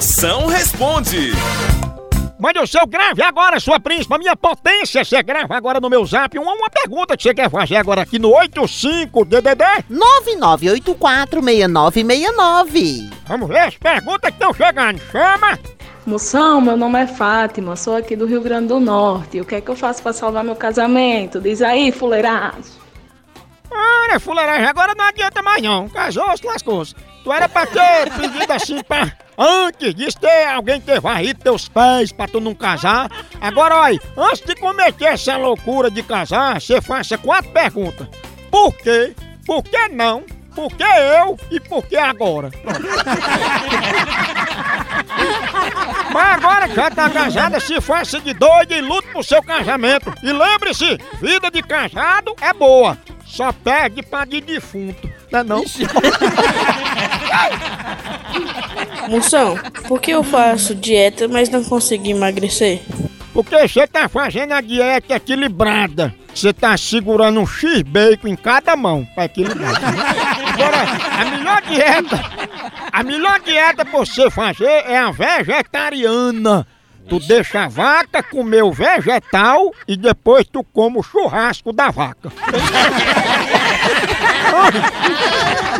Moção responde. Mande o seu grave agora, sua príncipa, minha potência. Você grava agora no meu zap uma, uma pergunta que você quer fazer agora aqui no 85DDD. 99846969. Vamos ver as perguntas que estão chegando. Chama! Moção, meu nome é Fátima, sou aqui do Rio Grande do Norte. O que é que eu faço pra salvar meu casamento? Diz aí, fuleiragem. Olha, fuleiragem, agora não adianta mais não. Casou-se, lascou-se. Tu era pra ter pedido assim pra... Antes de ter alguém ter varrido teus pés pra tu não casar. Agora, olha, antes de cometer essa loucura de casar, você faça quatro perguntas. Por quê? Por que não? Por que eu? E por que agora? Mas agora que já tá casada, se faça de doido e lute pro seu casamento. E lembre-se, vida de casado é boa. Só perde pra de defunto. Não é não? Moção, por que eu faço dieta, mas não consigo emagrecer? Porque você tá fazendo a dieta equilibrada. Você tá segurando um X-bacon em cada mão pra equilibrar. Agora, a melhor dieta, a melhor dieta pra você fazer é a vegetariana. Tu deixa a vaca comer o vegetal e depois tu come o churrasco da vaca.